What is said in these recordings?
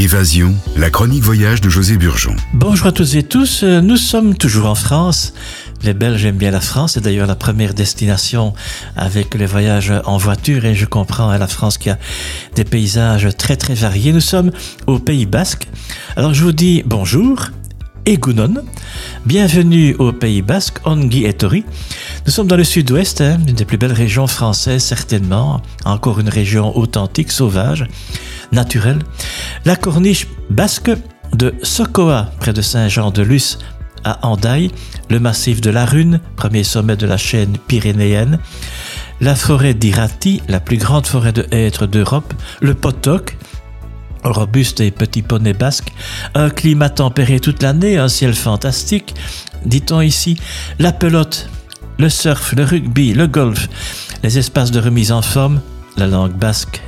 Évasion, la chronique voyage de José Burgeon. Bonjour à tous et tous, nous sommes toujours en France. Les Belges aiment bien la France, c'est d'ailleurs la première destination avec les voyages en voiture et je comprends à la France qui a des paysages très très variés. Nous sommes au Pays Basque. Alors je vous dis bonjour et Gounon. Bienvenue au Pays Basque, Ongi et Tori. Nous sommes dans le sud-ouest, hein, une des plus belles régions françaises certainement, encore une région authentique, sauvage, naturelle. La corniche basque de Sokoa, près de Saint-Jean-de-Luz, à Andaille, le massif de la Rune, premier sommet de la chaîne pyrénéenne, la forêt d'Irati, la plus grande forêt de hêtres d'Europe, le Potok, robuste et petit poney basque, un climat tempéré toute l'année, un ciel fantastique, dit-on ici, la pelote, le surf, le rugby, le golf, les espaces de remise en forme, la langue basque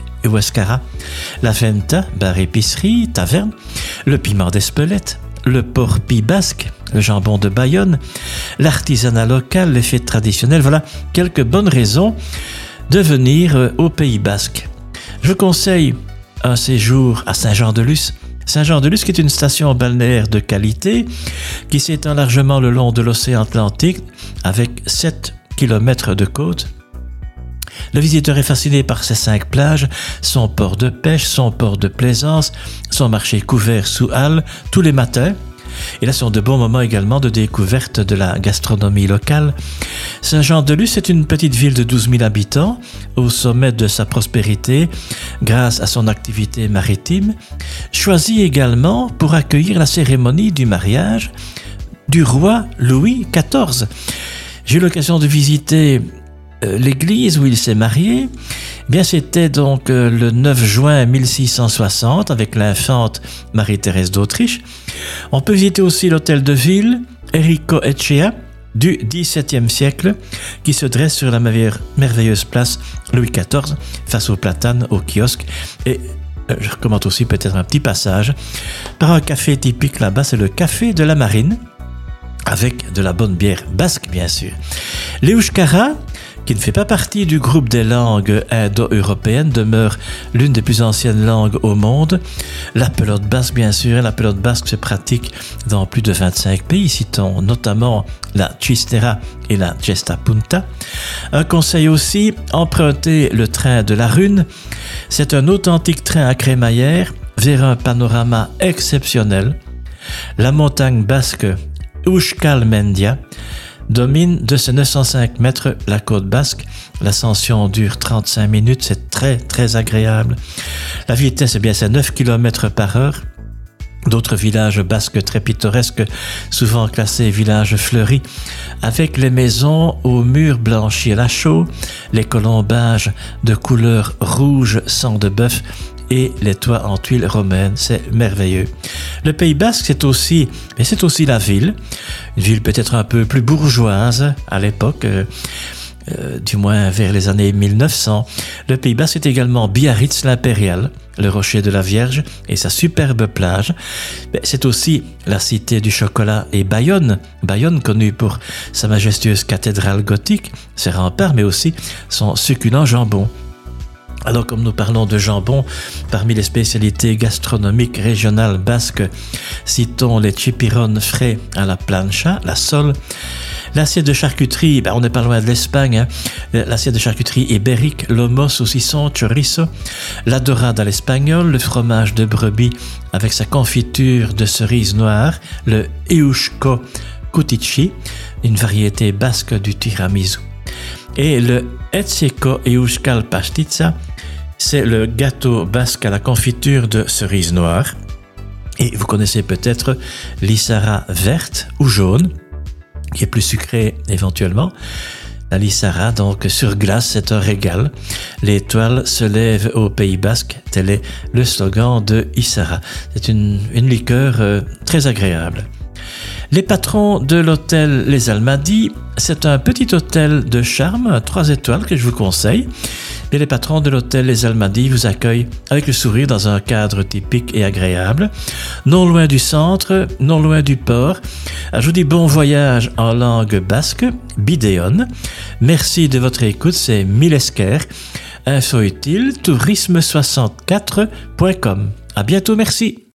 La fenta, bar épicerie, taverne, le piment d'Espelette, le porpi basque, le jambon de Bayonne, l'artisanat local, les fêtes traditionnelles, voilà quelques bonnes raisons de venir euh, au Pays basque. Je conseille un séjour à Saint-Jean-de-Luz. Saint-Jean-de-Luz est une station balnéaire de qualité qui s'étend largement le long de l'océan Atlantique avec 7 km de côte. Le visiteur est fasciné par ses cinq plages, son port de pêche, son port de plaisance, son marché couvert sous halles tous les matins. Et là sont de bons moments également de découverte de la gastronomie locale. Saint-Jean-de-Luz est une petite ville de 12 000 habitants, au sommet de sa prospérité grâce à son activité maritime, choisie également pour accueillir la cérémonie du mariage du roi Louis XIV. J'ai eu l'occasion de visiter l'église où il s'est marié, eh bien c'était donc euh, le 9 juin 1660 avec l'infante Marie-Thérèse d'Autriche. On peut visiter aussi l'hôtel de ville Enrico Echea du XVIIe siècle qui se dresse sur la merveilleuse place Louis XIV face aux platanes, au kiosque et euh, je recommande aussi peut-être un petit passage par un café typique là-bas, c'est le café de la Marine avec de la bonne bière basque bien sûr. Leushkara, qui ne fait pas partie du groupe des langues indo-européennes, demeure l'une des plus anciennes langues au monde. La pelote basque, bien sûr, la pelote basque se pratique dans plus de 25 pays, citons notamment la Chistera et la Gesta Punta. Un conseil aussi, empruntez le train de la Rune. C'est un authentique train à crémaillère vers un panorama exceptionnel. La montagne basque Ushkal Mendia domine de ces 905 mètres la côte basque. L'ascension dure 35 minutes, c'est très très agréable. La vitesse, eh bien, c'est 9 km par heure. D'autres villages basques très pittoresques, souvent classés villages fleuris, avec les maisons aux murs blanchis à la chaux, les colombages de couleur rouge sang de bœuf et les toits en tuiles romaines. C'est merveilleux. Le Pays Basque, c'est aussi, mais c'est aussi la ville, une ville peut-être un peu plus bourgeoise à l'époque. Euh, euh, du moins vers les années 1900. Le Pays Basque est également Biarritz l'impérial, le rocher de la Vierge et sa superbe plage. C'est aussi la cité du chocolat et Bayonne, Bayonne connue pour sa majestueuse cathédrale gothique, ses remparts, mais aussi son succulent jambon. Alors comme nous parlons de jambon, parmi les spécialités gastronomiques régionales basques, citons les chipirones frais à la plancha, la sole, l'assiette de charcuterie, ben on n'est pas loin de l'Espagne, hein. l'assiette de charcuterie ibérique, lomo, saucisson, chorizo, la dorade à l'espagnol, le fromage de brebis avec sa confiture de cerise noire, le eushko kutichi, une variété basque du tiramisu. Et le Etseko Euskal Pastitza, c'est le gâteau basque à la confiture de cerise noire. Et vous connaissez peut-être l'issara verte ou jaune, qui est plus sucrée éventuellement. La lissara, donc sur glace, c'est un régal. L'étoile se lève au Pays Basque, tel est le slogan de Issara. C'est une, liqueur euh, très agréable. Les patrons de l'hôtel Les Almadies, c'est un petit hôtel de charme, 3 étoiles que je vous conseille. Et les patrons de l'hôtel Les Almadies vous accueillent avec le sourire dans un cadre typique et agréable, non loin du centre, non loin du port. Je vous dis bon voyage en langue basque, Bidéon. Merci de votre écoute, c'est Milesker. Info utile, tourisme64.com. À bientôt, merci.